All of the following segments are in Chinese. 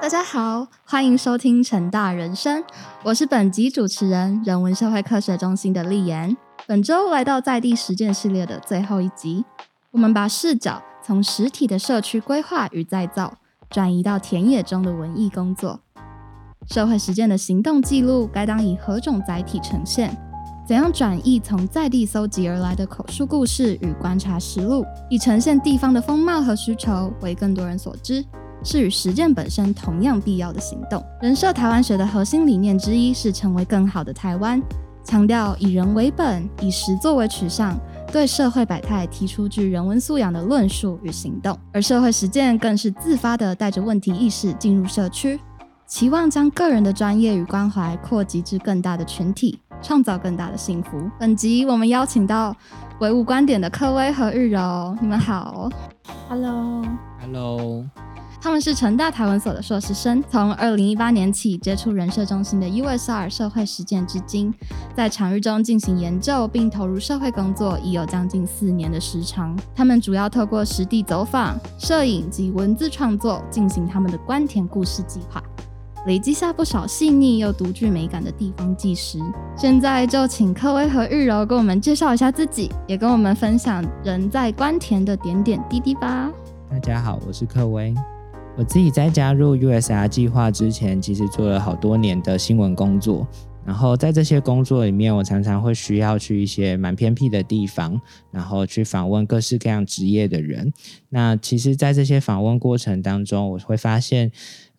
大家好，欢迎收听成大人生，我是本集主持人人文社会科学中心的丽妍。本周来到在地实践系列的最后一集，我们把视角从实体的社区规划与再造，转移到田野中的文艺工作。社会实践的行动记录该当以何种载体呈现？怎样转译从在地搜集而来的口述故事与观察实录，以呈现地方的风貌和需求，为更多人所知？是与实践本身同样必要的行动。人设台湾学的核心理念之一是成为更好的台湾，强调以人为本，以实作为取向，对社会百态提出具人文素养的论述与行动。而社会实践更是自发的带着问题意识进入社区，期望将个人的专业与关怀扩及至更大的群体。创造更大的幸福。本集我们邀请到唯物观点的柯威和日柔，你们好，Hello，Hello，他们是成大台文所的硕士生，从二零一八年起接触人社中心的 USR 社会实践至今，在场域中进行研究并投入社会工作已有将近四年的时长。他们主要透过实地走访、摄影及文字创作，进行他们的关田故事计划。累积下不少细腻又独具美感的地方纪实。现在就请柯威和日柔跟我们介绍一下自己，也跟我们分享人在关田的点点滴滴吧。大家好，我是柯威。我自己在加入 USR 计划之前，其实做了好多年的新闻工作。然后在这些工作里面，我常常会需要去一些蛮偏僻的地方，然后去访问各式各样职业的人。那其实，在这些访问过程当中，我会发现。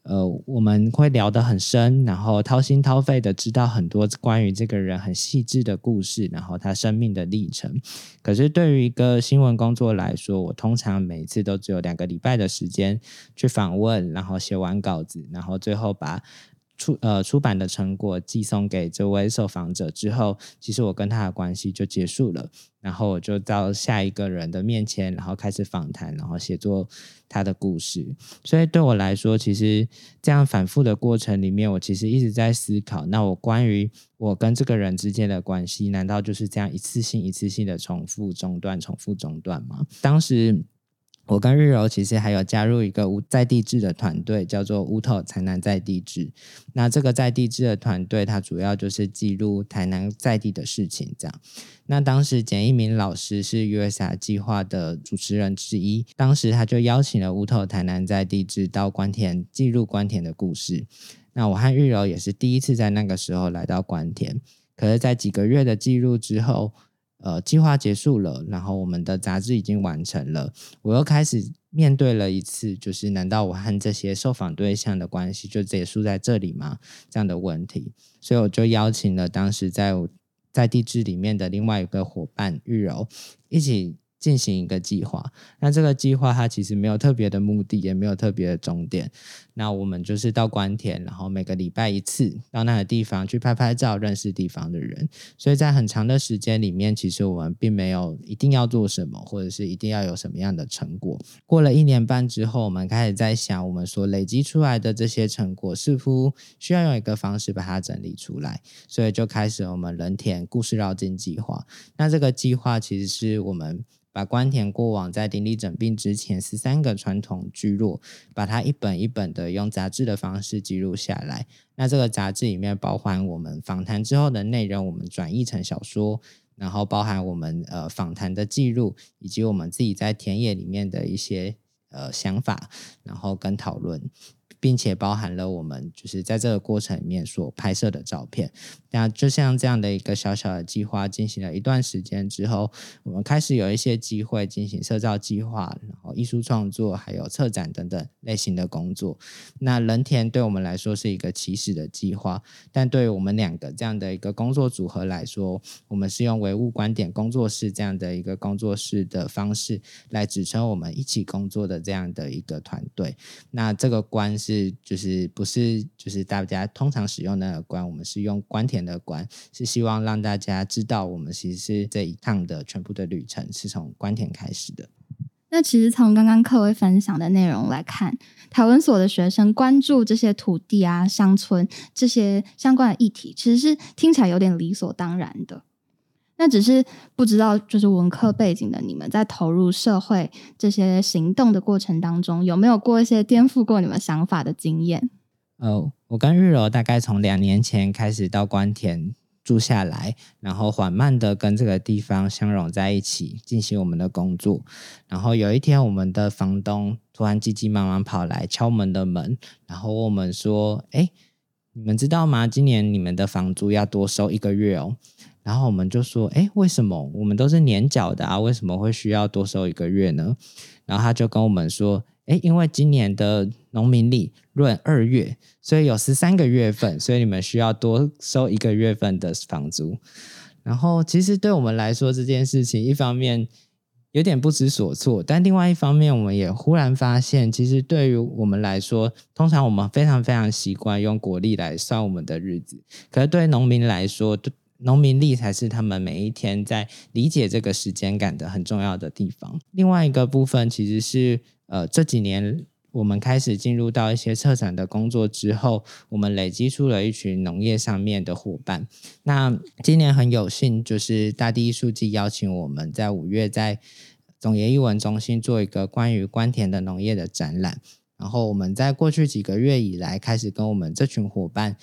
呃，我们会聊得很深，然后掏心掏肺的知道很多关于这个人很细致的故事，然后他生命的历程。可是对于一个新闻工作来说，我通常每次都只有两个礼拜的时间去访问，然后写完稿子，然后最后把。出呃出版的成果寄送给这位受访者之后，其实我跟他的关系就结束了。然后我就到下一个人的面前，然后开始访谈，然后写作他的故事。所以对我来说，其实这样反复的过程里面，我其实一直在思考：那我关于我跟这个人之间的关系，难道就是这样一次性、一次性的重复中断、重复中断吗？当时。我跟日柔其实还有加入一个在地制的团队，叫做乌头台南在地制。那这个在地制的团队，它主要就是记录台南在地的事情。这样，那当时简一鸣老师是 USR 计划的主持人之一，当时他就邀请了乌头台南在地制到关田记录关田的故事。那我和日柔也是第一次在那个时候来到关田，可是，在几个月的记录之后。呃，计划结束了，然后我们的杂志已经完成了，我又开始面对了一次，就是难道我和这些受访对象的关系就结束在这里吗？这样的问题，所以我就邀请了当时在在地质里面的另外一个伙伴玉柔一起。进行一个计划，那这个计划它其实没有特别的目的，也没有特别的终点。那我们就是到关田，然后每个礼拜一次到那个地方去拍拍照，认识地方的人。所以在很长的时间里面，其实我们并没有一定要做什么，或者是一定要有什么样的成果。过了一年半之后，我们开始在想，我们所累积出来的这些成果，似乎需要用一个方式把它整理出来。所以就开始我们人田故事绕境计划。那这个计划其实是我们。把关田过往在鼎力整并之前十三个传统聚落，把它一本一本的用杂志的方式记录下来。那这个杂志里面包含我们访谈之后的内容，我们转译成小说，然后包含我们呃访谈的记录，以及我们自己在田野里面的一些呃想法，然后跟讨论。并且包含了我们就是在这个过程里面所拍摄的照片。那就像这样的一个小小的计划进行了一段时间之后，我们开始有一些机会进行社造计划，然后艺术创作，还有策展等等类型的工作。那人田对我们来说是一个起始的计划，但对于我们两个这样的一个工作组合来说，我们是用唯物观点工作室这样的一个工作室的方式来支撑我们一起工作的这样的一个团队。那这个关是。是，就是不是，就是大家通常使用的关，我们是用关田的关，是希望让大家知道，我们其实是这一趟的全部的旅程是从关田开始的。那其实从刚刚课位分享的内容来看，台文所的学生关注这些土地啊、乡村这些相关的议题，其实是听起来有点理所当然的。那只是不知道，就是文科背景的你们在投入社会这些行动的过程当中，有没有过一些颠覆过你们想法的经验？呃，我跟日柔大概从两年前开始到关田住下来，然后缓慢的跟这个地方相融在一起，进行我们的工作。然后有一天，我们的房东突然急急忙忙跑来敲门的门，然后问我们说：“哎，你们知道吗？今年你们的房租要多收一个月哦。”然后我们就说：“哎，为什么我们都是年缴的啊？为什么会需要多收一个月呢？”然后他就跟我们说：“哎，因为今年的农民历闰二月，所以有十三个月份，所以你们需要多收一个月份的房租。”然后其实对我们来说，这件事情一方面有点不知所措，但另外一方面，我们也忽然发现，其实对于我们来说，通常我们非常非常习惯用国历来算我们的日子，可是对农民来说，农民历才是他们每一天在理解这个时间感的很重要的地方。另外一个部分其实是，呃，这几年我们开始进入到一些策展的工作之后，我们累积出了一群农业上面的伙伴。那今年很有幸，就是大地艺术季邀请我们在五月在总研艺文中心做一个关于关田的农业的展览。然后我们在过去几个月以来，开始跟我们这群伙伴。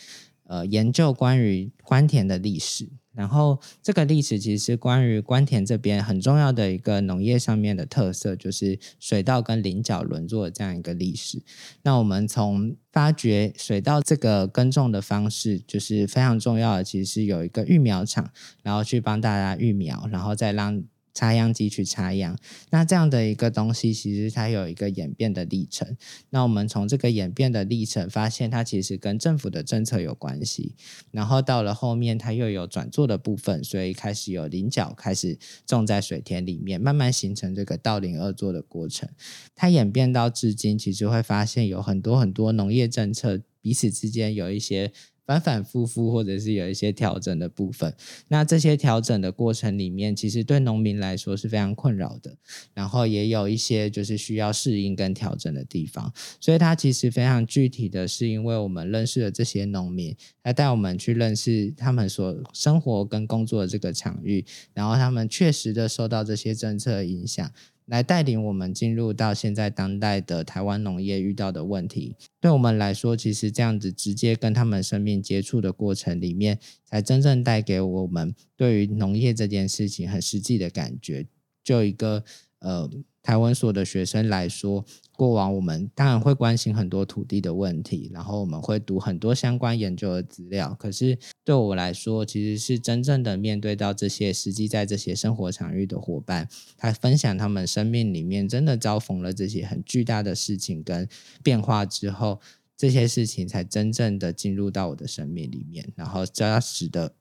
呃，研究关于关田的历史，然后这个历史其实关于关田这边很重要的一个农业上面的特色，就是水稻跟菱角轮作这样一个历史。那我们从发掘水稻这个耕种的方式，就是非常重要的，其实是有一个育苗场，然后去帮大家育苗，然后再让。插秧机去插秧，那这样的一个东西，其实它有一个演变的历程。那我们从这个演变的历程，发现它其实跟政府的政策有关系。然后到了后面，它又有转做的部分，所以开始有菱角开始种在水田里面，慢慢形成这个稻林二作的过程。它演变到至今，其实会发现有很多很多农业政策彼此之间有一些。反反复复，或者是有一些调整的部分。那这些调整的过程里面，其实对农民来说是非常困扰的。然后也有一些就是需要适应跟调整的地方。所以它其实非常具体的是，因为我们认识了这些农民，来带我们去认识他们所生活跟工作的这个场域，然后他们确实的受到这些政策影响。来带领我们进入到现在当代的台湾农业遇到的问题，对我们来说，其实这样子直接跟他们生命接触的过程里面，才真正带给我们对于农业这件事情很实际的感觉，就一个呃。台湾所的学生来说，过往我们当然会关心很多土地的问题，然后我们会读很多相关研究的资料。可是对我来说，其实是真正的面对到这些实际在这些生活场域的伙伴，他分享他们生命里面真的遭逢了这些很巨大的事情跟变化之后，这些事情才真正的进入到我的生命里面，然后扎实的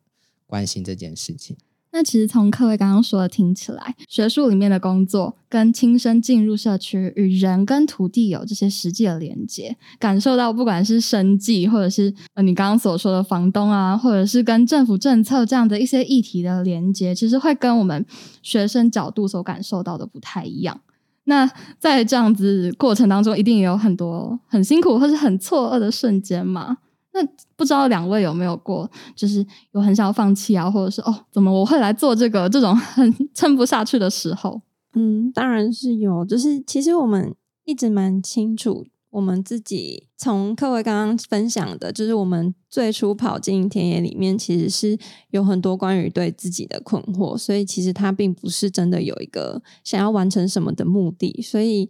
关心这件事情。那其实从各位刚刚说的听起来，学术里面的工作跟亲身进入社区，与人跟土地有这些实际的连接，感受到不管是生计，或者是呃你刚刚所说的房东啊，或者是跟政府政策这样的一些议题的连接，其实会跟我们学生角度所感受到的不太一样。那在这样子过程当中，一定也有很多很辛苦或是很错愕的瞬间嘛？那不知道两位有没有过，就是有很想要放弃啊，或者是哦，怎么我会来做这个这种很撑不下去的时候？嗯，当然是有。就是其实我们一直蛮清楚，我们自己从各位刚刚分享的，就是我们最初跑进田野里面，其实是有很多关于对自己的困惑，所以其实他并不是真的有一个想要完成什么的目的。所以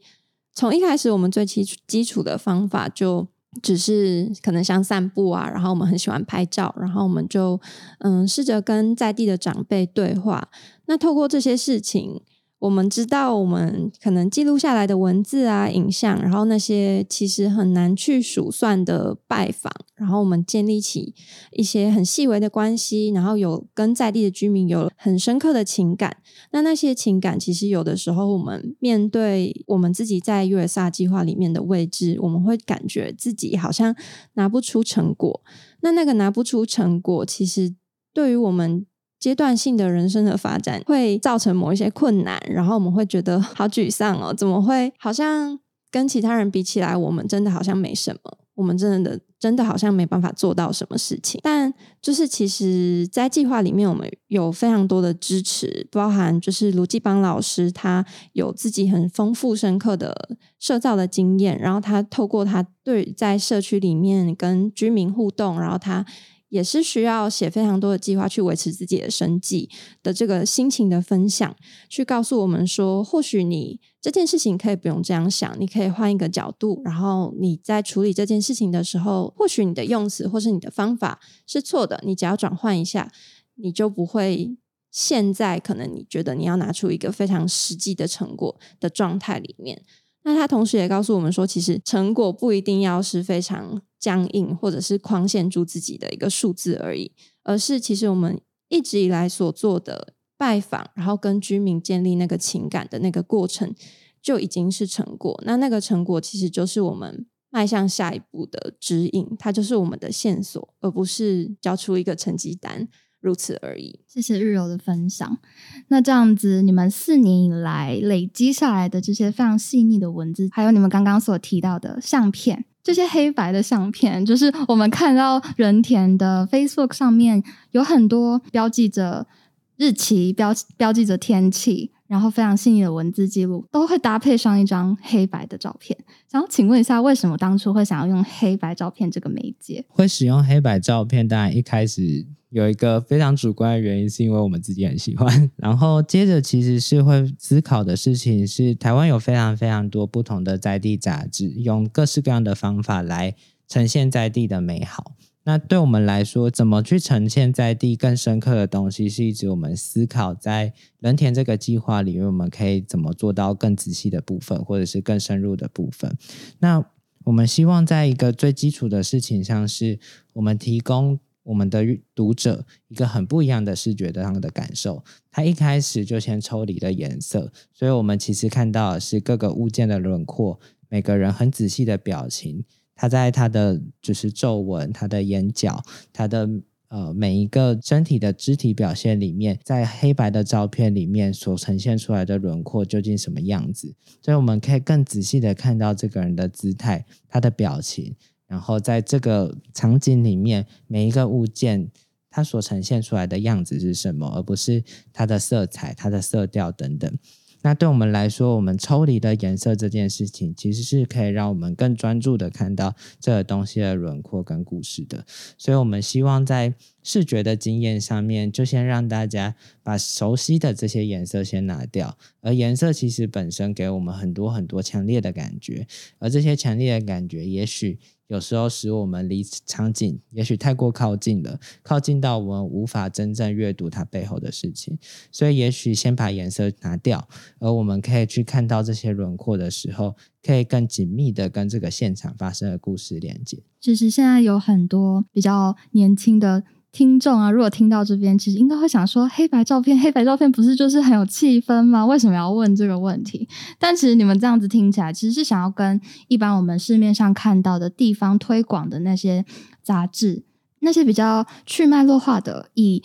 从一开始，我们最基础基础的方法就。只是可能像散步啊，然后我们很喜欢拍照，然后我们就嗯试着跟在地的长辈对话。那透过这些事情。我们知道，我们可能记录下来的文字啊、影像，然后那些其实很难去数算的拜访，然后我们建立起一些很细微的关系，然后有跟在地的居民有很深刻的情感。那那些情感，其实有的时候我们面对我们自己在 USR 计划里面的位置，我们会感觉自己好像拿不出成果。那那个拿不出成果，其实对于我们。阶段性的人生的发展会造成某一些困难，然后我们会觉得好沮丧哦，怎么会好像跟其他人比起来，我们真的好像没什么，我们真的真的好像没办法做到什么事情。但就是其实，在计划里面，我们有非常多的支持，包含就是卢继邦老师，他有自己很丰富深刻的社造的经验，然后他透过他对在社区里面跟居民互动，然后他。也是需要写非常多的计划去维持自己的生计的这个心情的分享，去告诉我们说，或许你这件事情可以不用这样想，你可以换一个角度，然后你在处理这件事情的时候，或许你的用词或是你的方法是错的，你只要转换一下，你就不会现在可能你觉得你要拿出一个非常实际的成果的状态里面。那他同时也告诉我们说，其实成果不一定要是非常僵硬，或者是框限住自己的一个数字而已，而是其实我们一直以来所做的拜访，然后跟居民建立那个情感的那个过程，就已经是成果。那那个成果其实就是我们迈向下一步的指引，它就是我们的线索，而不是交出一个成绩单。如此而已。谢谢日柔的分享。那这样子，你们四年以来累积下来的这些非常细腻的文字，还有你们刚刚所提到的相片，这些黑白的相片，就是我们看到人田的 Facebook 上面有很多标记着日期、标标记着天气，然后非常细腻的文字记录，都会搭配上一张黑白的照片。想要请问一下，为什么当初会想要用黑白照片这个媒介？会使用黑白照片，当然一开始。有一个非常主观的原因，是因为我们自己很喜欢。然后接着其实是会思考的事情是，台湾有非常非常多不同的在地杂志，用各式各样的方法来呈现在地的美好。那对我们来说，怎么去呈现在地更深刻的东西，是一直我们思考在人田这个计划里面，我们可以怎么做到更仔细的部分，或者是更深入的部分。那我们希望在一个最基础的事情上，是我们提供。我们的读者一个很不一样的视觉上的感受，他一开始就先抽离了颜色，所以我们其实看到的是各个物件的轮廓，每个人很仔细的表情，他在他的就是皱纹、他的眼角、他的呃每一个身体的肢体表现里面，在黑白的照片里面所呈现出来的轮廓究竟什么样子，所以我们可以更仔细的看到这个人的姿态、他的表情。然后在这个场景里面，每一个物件它所呈现出来的样子是什么，而不是它的色彩、它的色调等等。那对我们来说，我们抽离的颜色这件事情，其实是可以让我们更专注的看到这个东西的轮廓跟故事的。所以，我们希望在视觉的经验上面，就先让大家把熟悉的这些颜色先拿掉。而颜色其实本身给我们很多很多强烈的感觉，而这些强烈的感觉，也许。有时候使我们离场景也许太过靠近了，靠近到我们无法真正阅读它背后的事情，所以也许先把颜色拿掉，而我们可以去看到这些轮廓的时候，可以更紧密的跟这个现场发生的故事连接。就是现在有很多比较年轻的。听众啊，如果听到这边，其实应该会想说，黑白照片，黑白照片不是就是很有气氛吗？为什么要问这个问题？但其实你们这样子听起来，其实是想要跟一般我们市面上看到的地方推广的那些杂志，那些比较去脉络化的以。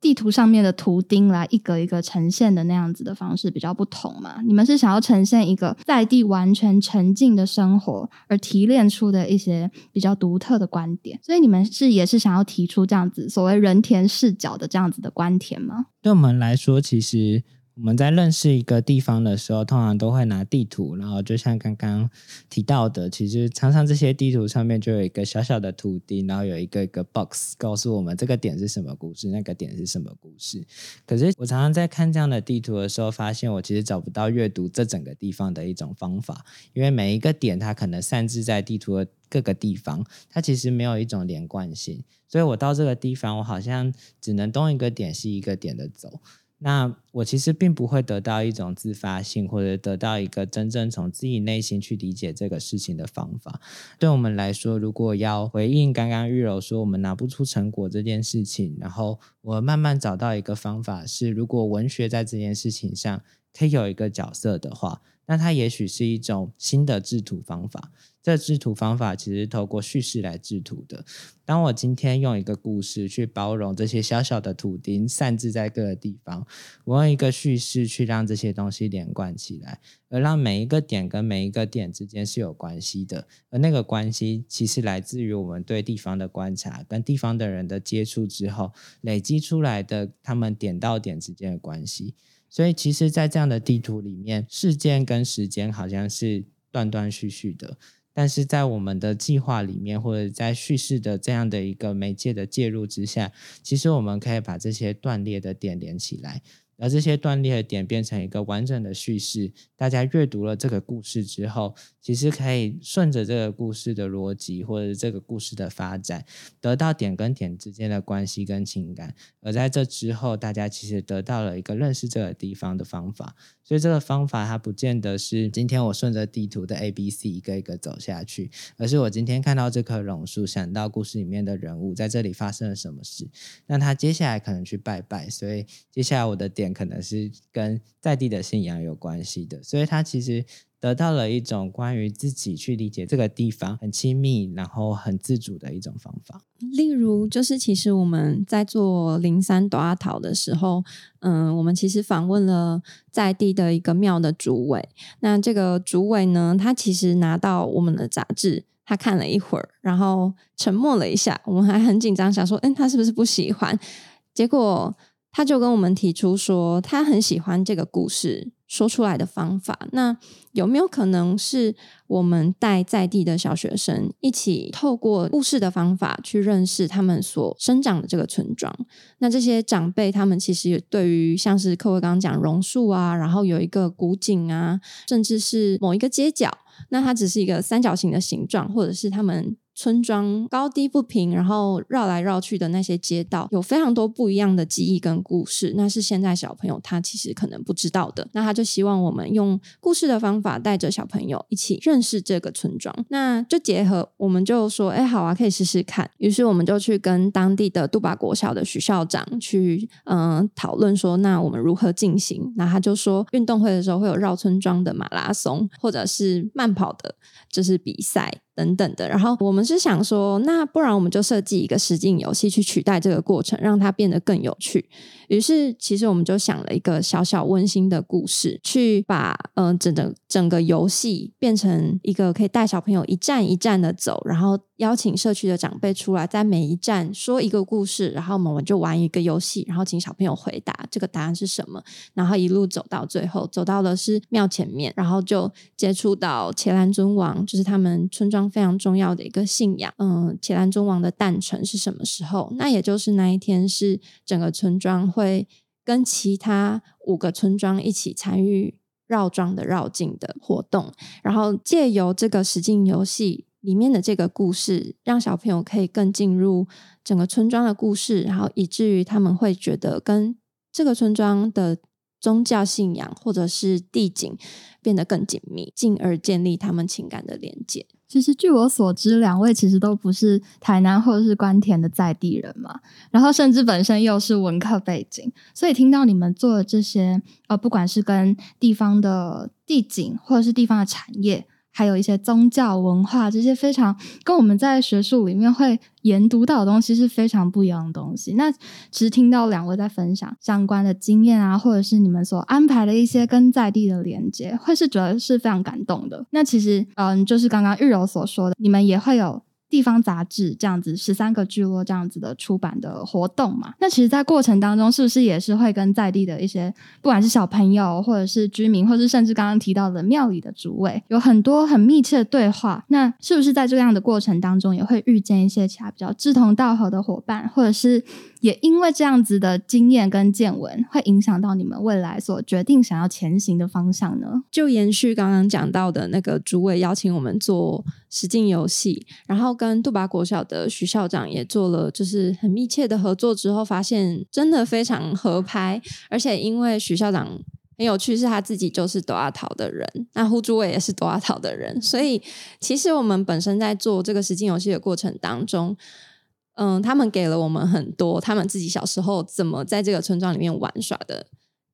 地图上面的图钉来一格一格呈现的那样子的方式比较不同嘛？你们是想要呈现一个在地完全沉浸的生活，而提炼出的一些比较独特的观点，所以你们是也是想要提出这样子所谓人田视角的这样子的观点吗？对我们来说，其实。我们在认识一个地方的时候，通常都会拿地图，然后就像刚刚提到的，其实常常这些地图上面就有一个小小的图钉，然后有一个一个 box 告诉我们这个点是什么故事，那个点是什么故事。可是我常常在看这样的地图的时候，发现我其实找不到阅读这整个地方的一种方法，因为每一个点它可能散置在地图的各个地方，它其实没有一种连贯性，所以我到这个地方，我好像只能东一个点西一个点的走。那我其实并不会得到一种自发性，或者得到一个真正从自己内心去理解这个事情的方法。对我们来说，如果要回应刚刚玉柔说我们拿不出成果这件事情，然后我慢慢找到一个方法，是如果文学在这件事情上可以有一个角色的话，那它也许是一种新的制图方法。这制图方法其实透过叙事来制图的。当我今天用一个故事去包容这些小小的图钉散置在各个地方，我用一个叙事去让这些东西连贯起来，而让每一个点跟每一个点之间是有关系的。而那个关系其实来自于我们对地方的观察，跟地方的人的接触之后累积出来的他们点到点之间的关系。所以，其实，在这样的地图里面，事件跟时间好像是断断续续的。但是在我们的计划里面，或者在叙事的这样的一个媒介的介入之下，其实我们可以把这些断裂的点连起来。而这些断裂的点变成一个完整的叙事，大家阅读了这个故事之后，其实可以顺着这个故事的逻辑，或者这个故事的发展，得到点跟点之间的关系跟情感。而在这之后，大家其实得到了一个认识这个地方的方法。所以这个方法它不见得是今天我顺着地图的 A、B、C 一个一个走下去，而是我今天看到这棵榕树，想到故事里面的人物在这里发生了什么事，那他接下来可能去拜拜，所以接下来我的点可能是跟在地的信仰有关系的，所以他其实。得到了一种关于自己去理解这个地方很亲密，然后很自主的一种方法。例如，就是其实我们在做灵山朵阿桃的时候，嗯，我们其实访问了在地的一个庙的主委。那这个主委呢，他其实拿到我们的杂志，他看了一会儿，然后沉默了一下。我们还很紧张，想说，嗯，他是不是不喜欢？结果他就跟我们提出说，他很喜欢这个故事。说出来的方法，那有没有可能是我们带在地的小学生一起透过故事的方法去认识他们所生长的这个村庄？那这些长辈他们其实对于像是客位刚刚讲榕树啊，然后有一个古井啊，甚至是某一个街角，那它只是一个三角形的形状，或者是他们。村庄高低不平，然后绕来绕去的那些街道，有非常多不一样的记忆跟故事。那是现在小朋友他其实可能不知道的。那他就希望我们用故事的方法，带着小朋友一起认识这个村庄。那就结合，我们就说，哎，好啊，可以试试看。于是我们就去跟当地的杜巴国小的许校长去，嗯，讨论说，那我们如何进行？那他就说，运动会的时候会有绕村庄的马拉松，或者是慢跑的，就是比赛。等等的，然后我们是想说，那不然我们就设计一个实景游戏去取代这个过程，让它变得更有趣。于是，其实我们就想了一个小小温馨的故事，去把嗯整整整个游戏变成一个可以带小朋友一站一站的走，然后邀请社区的长辈出来，在每一站说一个故事，然后我们就玩一个游戏，然后请小朋友回答这个答案是什么，然后一路走到最后，走到的是庙前面，然后就接触到伽蓝尊王，就是他们村庄非常重要的一个信仰。嗯，伽蓝尊王的诞辰是什么时候？那也就是那一天是整个村庄。会跟其他五个村庄一起参与绕庄的绕境的活动，然后借由这个实境游戏里面的这个故事，让小朋友可以更进入整个村庄的故事，然后以至于他们会觉得跟这个村庄的宗教信仰或者是地景变得更紧密，进而建立他们情感的连接。其实据我所知，两位其实都不是台南或者是关田的在地人嘛，然后甚至本身又是文科背景，所以听到你们做的这些，呃，不管是跟地方的地景或者是地方的产业。还有一些宗教文化，这些非常跟我们在学术里面会研读到的东西是非常不一样的东西。那其实听到两位在分享相关的经验啊，或者是你们所安排的一些跟在地的连接，会是觉得是非常感动的。那其实，嗯，就是刚刚玉柔所说的，你们也会有。地方杂志这样子，十三个聚落这样子的出版的活动嘛，那其实，在过程当中，是不是也是会跟在地的一些，不管是小朋友，或者是居民，或是甚至刚刚提到的庙里的主位，有很多很密切的对话。那是不是在这样的过程当中，也会遇见一些其他比较志同道合的伙伴，或者是？也因为这样子的经验跟见闻，会影响到你们未来所决定想要前行的方向呢？就延续刚刚讲到的那个主委邀请我们做实境游戏，然后跟杜巴国小的徐校长也做了，就是很密切的合作之后，发现真的非常合拍。而且因为徐校长很有趣，是他自己就是朵阿桃的人，那胡主委也是朵阿桃的人，所以其实我们本身在做这个实境游戏的过程当中。嗯，他们给了我们很多他们自己小时候怎么在这个村庄里面玩耍的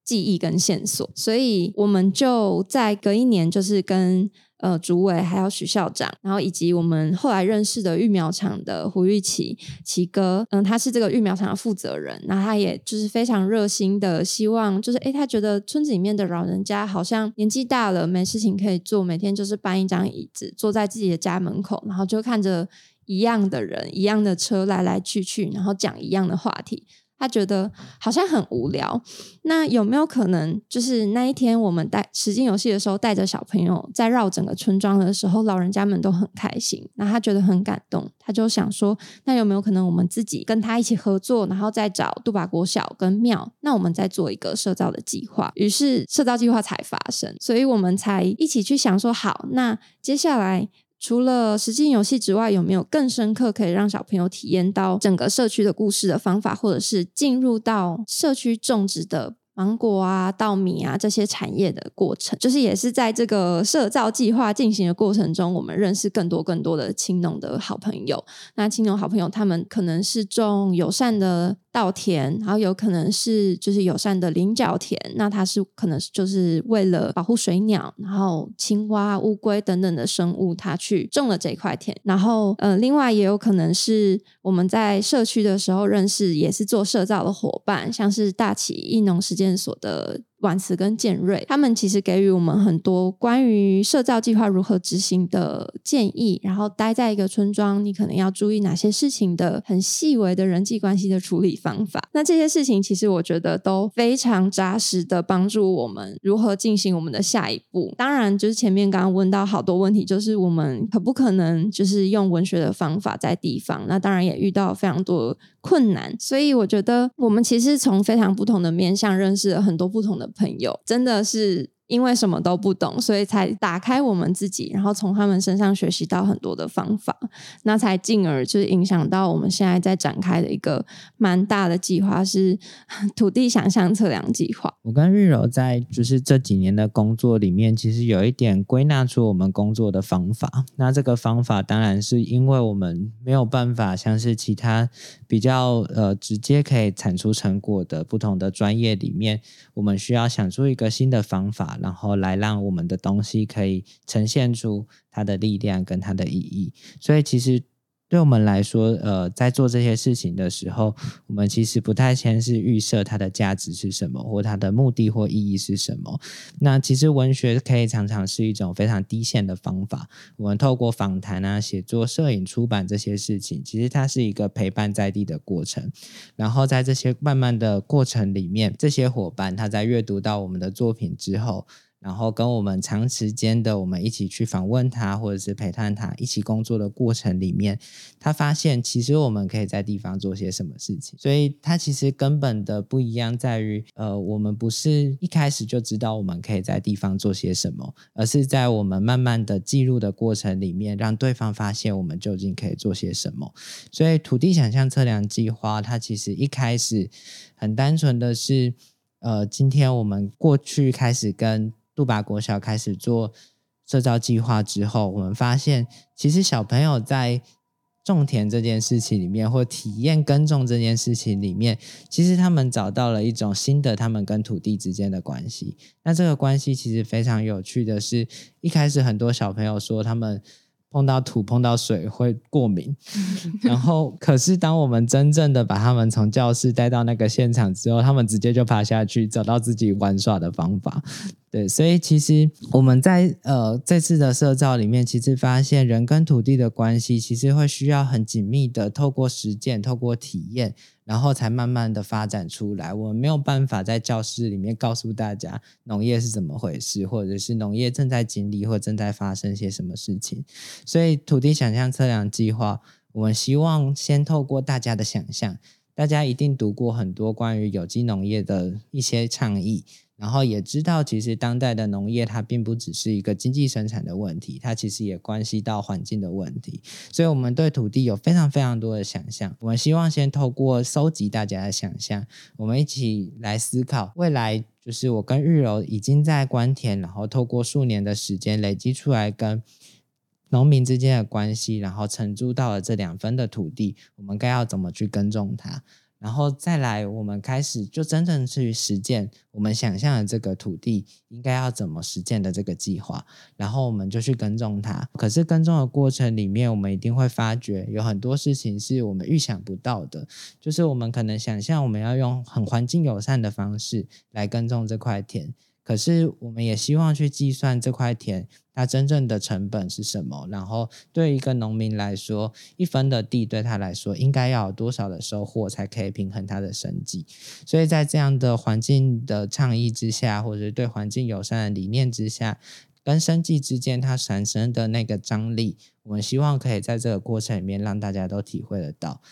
记忆跟线索，所以我们就在隔一年，就是跟呃主委还有许校长，然后以及我们后来认识的育苗场的胡玉琪奇哥，嗯，他是这个育苗场的负责人，那他也就是非常热心的，希望就是诶，他觉得村子里面的老人家好像年纪大了，没事情可以做，每天就是搬一张椅子坐在自己的家门口，然后就看着一样的人、一样的车来来去去，然后讲一样的话题。他觉得好像很无聊，那有没有可能就是那一天我们带实境游戏的时候，带着小朋友在绕整个村庄的时候，老人家们都很开心，那他觉得很感动，他就想说，那有没有可能我们自己跟他一起合作，然后再找杜巴国小跟庙，那我们再做一个社造的计划，于是社造计划才发生，所以我们才一起去想说，好，那接下来。除了实际游戏之外，有没有更深刻可以让小朋友体验到整个社区的故事的方法，或者是进入到社区种植的芒果啊、稻米啊这些产业的过程？就是也是在这个社造计划进行的过程中，我们认识更多更多的青农的好朋友。那青农好朋友他们可能是种友善的。稻田，然后有可能是就是友善的菱角田，那它是可能就是为了保护水鸟，然后青蛙、乌龟等等的生物，它去种了这块田。然后，呃，另外也有可能是我们在社区的时候认识，也是做社造的伙伴，像是大起艺农实践所的。婉慈跟建瑞，他们其实给予我们很多关于社造计划如何执行的建议，然后待在一个村庄，你可能要注意哪些事情的很细微的人际关系的处理方法。那这些事情其实我觉得都非常扎实的帮助我们如何进行我们的下一步。当然，就是前面刚刚问到好多问题，就是我们可不可能就是用文学的方法在地方？那当然也遇到非常多困难，所以我觉得我们其实从非常不同的面向认识了很多不同的。朋友真的是。因为什么都不懂，所以才打开我们自己，然后从他们身上学习到很多的方法，那才进而就是影响到我们现在在展开的一个蛮大的计划，是土地想象测量计划。我跟玉柔在就是这几年的工作里面，其实有一点归纳出我们工作的方法。那这个方法当然是因为我们没有办法像是其他比较呃直接可以产出成果的不同的专业里面，我们需要想出一个新的方法。然后来让我们的东西可以呈现出它的力量跟它的意义，所以其实对我们来说，呃，在做这些事情的时候，我们其实不太先是预设它的价值是什么，或它的目的或意义是什么。那其实文学可以常常是一种非常低线的方法。我们透过访谈啊、写作、摄影、出版这些事情，其实它是一个陪伴在地的过程。然后在这些慢慢的过程里面，这些伙伴他在阅读到我们的作品之后。然后跟我们长时间的我们一起去访问他，或者是陪伴他一起工作的过程里面，他发现其实我们可以在地方做些什么事情。所以他其实根本的不一样在于，呃，我们不是一开始就知道我们可以在地方做些什么，而是在我们慢慢的记录的过程里面，让对方发现我们究竟可以做些什么。所以土地想象测量计划，它其实一开始很单纯的是，呃，今天我们过去开始跟杜巴国小开始做社造计划之后，我们发现，其实小朋友在种田这件事情里面，或体验耕种这件事情里面，其实他们找到了一种新的他们跟土地之间的关系。那这个关系其实非常有趣的是，一开始很多小朋友说他们。碰到土、碰到水会过敏，然后可是当我们真正的把他们从教室带到那个现场之后，他们直接就爬下去，找到自己玩耍的方法。对，所以其实我们在呃这次的社造里面，其实发现人跟土地的关系，其实会需要很紧密的透过实践、透过体验。然后才慢慢的发展出来。我们没有办法在教室里面告诉大家农业是怎么回事，或者是农业正在经历或正在发生些什么事情。所以土地想象测量计划，我们希望先透过大家的想象，大家一定读过很多关于有机农业的一些倡议。然后也知道，其实当代的农业它并不只是一个经济生产的问题，它其实也关系到环境的问题。所以，我们对土地有非常非常多的想象。我们希望先透过收集大家的想象，我们一起来思考未来。就是我跟玉柔已经在关田，然后透过数年的时间累积出来跟农民之间的关系，然后承租到了这两分的土地，我们该要怎么去耕种它？然后再来，我们开始就真正去实践我们想象的这个土地应该要怎么实践的这个计划，然后我们就去耕种它。可是耕种的过程里面，我们一定会发觉有很多事情是我们预想不到的，就是我们可能想象我们要用很环境友善的方式来耕种这块田。可是，我们也希望去计算这块田它真正的成本是什么。然后，对一个农民来说，一分的地对他来说，应该要有多少的收获才可以平衡他的生计？所以在这样的环境的倡议之下，或者是对环境友善的理念之下，跟生计之间它产生的那个张力，我们希望可以在这个过程里面让大家都体会得到。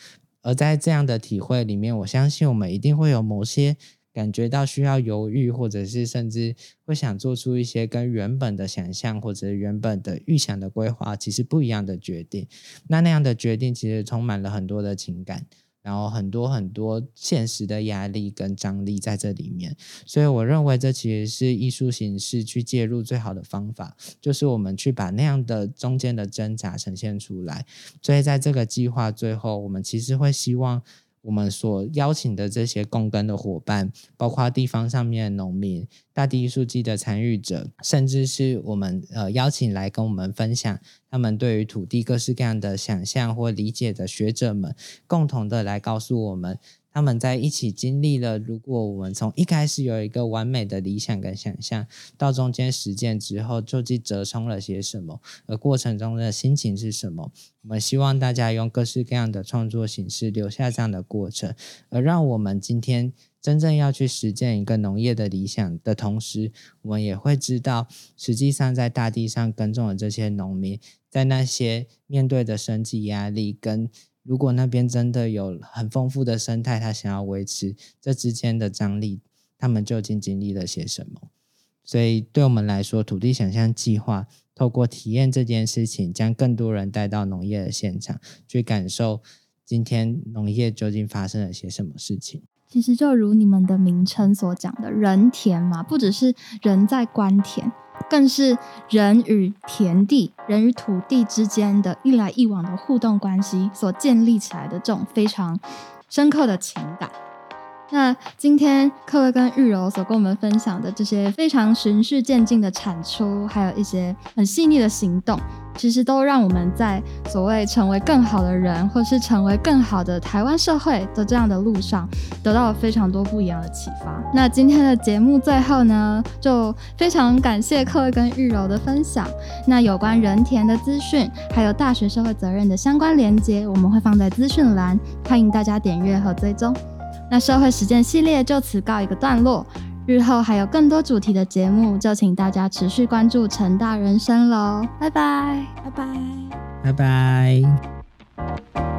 而在这样的体会里面，我相信我们一定会有某些。感觉到需要犹豫，或者是甚至会想做出一些跟原本的想象或者原本的预想的规划其实不一样的决定。那那样的决定其实充满了很多的情感，然后很多很多现实的压力跟张力在这里面。所以我认为这其实是艺术形式去介入最好的方法，就是我们去把那样的中间的挣扎呈现出来。所以在这个计划最后，我们其实会希望。我们所邀请的这些共耕的伙伴，包括地方上面的农民、大地艺术季的参与者，甚至是我们呃邀请来跟我们分享他们对于土地各式各样的想象或理解的学者们，共同的来告诉我们。他们在一起经历了，如果我们从一开始有一个完美的理想跟想象，到中间实践之后，究竟折冲了些什么？而过程中的心情是什么？我们希望大家用各式各样的创作形式留下这样的过程，而让我们今天真正要去实践一个农业的理想的同时，我们也会知道，实际上在大地上耕种的这些农民，在那些面对的生计压力跟。如果那边真的有很丰富的生态，他想要维持这之间的张力，他们究竟经历了些什么？所以，对我们来说，土地想象计划透过体验这件事情，将更多人带到农业的现场，去感受今天农业究竟发生了些什么事情。其实，就如你们的名称所讲的“人田”嘛，不只是人在观田。更是人与田地、人与土地之间的一来一往的互动关系所建立起来的这种非常深刻的情感。那今天克威跟玉柔所跟我们分享的这些非常循序渐进的产出，还有一些很细腻的行动，其实都让我们在所谓成为更好的人，或是成为更好的台湾社会的这样的路上，得到了非常多不一样的启发。那今天的节目最后呢，就非常感谢克威跟玉柔的分享。那有关人田的资讯，还有大学社会责任的相关连接，我们会放在资讯栏，欢迎大家点阅和追踪。那社会实践系列就此告一个段落，日后还有更多主题的节目，就请大家持续关注成大人生喽，拜拜，拜拜，拜拜。